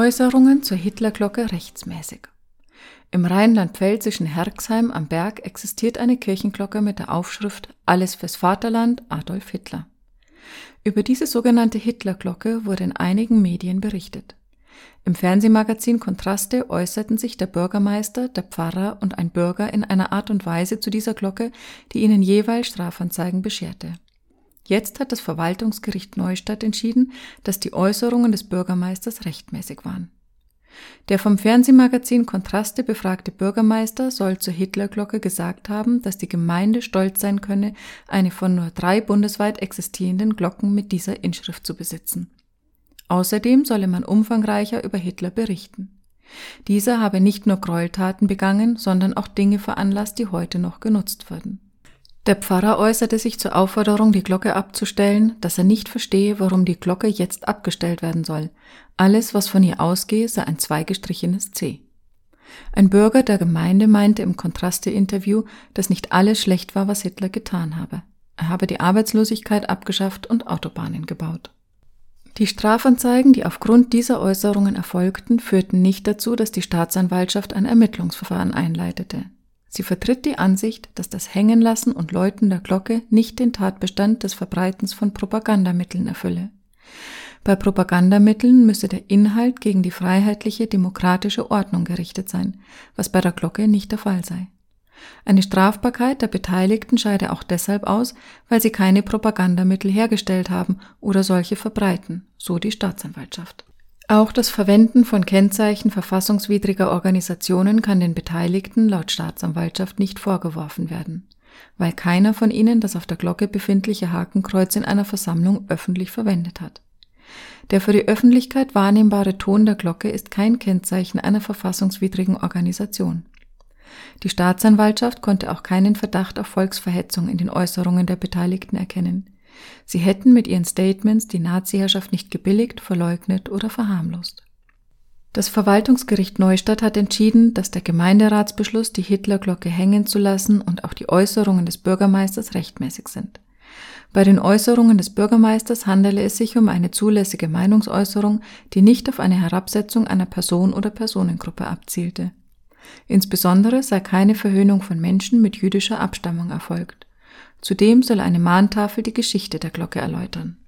Äußerungen zur Hitlerglocke rechtsmäßig. Im rheinland-pfälzischen Herxheim am Berg existiert eine Kirchenglocke mit der Aufschrift Alles fürs Vaterland Adolf Hitler. Über diese sogenannte Hitlerglocke wurde in einigen Medien berichtet. Im Fernsehmagazin Kontraste äußerten sich der Bürgermeister, der Pfarrer und ein Bürger in einer Art und Weise zu dieser Glocke, die ihnen jeweils Strafanzeigen bescherte. Jetzt hat das Verwaltungsgericht Neustadt entschieden, dass die Äußerungen des Bürgermeisters rechtmäßig waren. Der vom Fernsehmagazin Kontraste befragte Bürgermeister soll zur Hitlerglocke gesagt haben, dass die Gemeinde stolz sein könne, eine von nur drei bundesweit existierenden Glocken mit dieser Inschrift zu besitzen. Außerdem solle man umfangreicher über Hitler berichten. Dieser habe nicht nur Gräueltaten begangen, sondern auch Dinge veranlasst, die heute noch genutzt würden. Der Pfarrer äußerte sich zur Aufforderung, die Glocke abzustellen, dass er nicht verstehe, warum die Glocke jetzt abgestellt werden soll. Alles, was von ihr ausgehe, sei ein zweigestrichenes C. Ein Bürger der Gemeinde meinte im Kontraste-Interview, dass nicht alles schlecht war, was Hitler getan habe. Er habe die Arbeitslosigkeit abgeschafft und Autobahnen gebaut. Die Strafanzeigen, die aufgrund dieser Äußerungen erfolgten, führten nicht dazu, dass die Staatsanwaltschaft ein Ermittlungsverfahren einleitete. Sie vertritt die Ansicht, dass das Hängenlassen und Läuten der Glocke nicht den Tatbestand des Verbreitens von Propagandamitteln erfülle. Bei Propagandamitteln müsse der Inhalt gegen die freiheitliche demokratische Ordnung gerichtet sein, was bei der Glocke nicht der Fall sei. Eine Strafbarkeit der Beteiligten scheide auch deshalb aus, weil sie keine Propagandamittel hergestellt haben oder solche verbreiten, so die Staatsanwaltschaft. Auch das Verwenden von Kennzeichen verfassungswidriger Organisationen kann den Beteiligten laut Staatsanwaltschaft nicht vorgeworfen werden, weil keiner von ihnen das auf der Glocke befindliche Hakenkreuz in einer Versammlung öffentlich verwendet hat. Der für die Öffentlichkeit wahrnehmbare Ton der Glocke ist kein Kennzeichen einer verfassungswidrigen Organisation. Die Staatsanwaltschaft konnte auch keinen Verdacht auf Volksverhetzung in den Äußerungen der Beteiligten erkennen. Sie hätten mit ihren Statements die Naziherrschaft nicht gebilligt, verleugnet oder verharmlost. Das Verwaltungsgericht Neustadt hat entschieden, dass der Gemeinderatsbeschluss, die Hitlerglocke hängen zu lassen und auch die Äußerungen des Bürgermeisters rechtmäßig sind. Bei den Äußerungen des Bürgermeisters handele es sich um eine zulässige Meinungsäußerung, die nicht auf eine Herabsetzung einer Person oder Personengruppe abzielte. Insbesondere sei keine Verhöhnung von Menschen mit jüdischer Abstammung erfolgt. Zudem soll eine Mahntafel die Geschichte der Glocke erläutern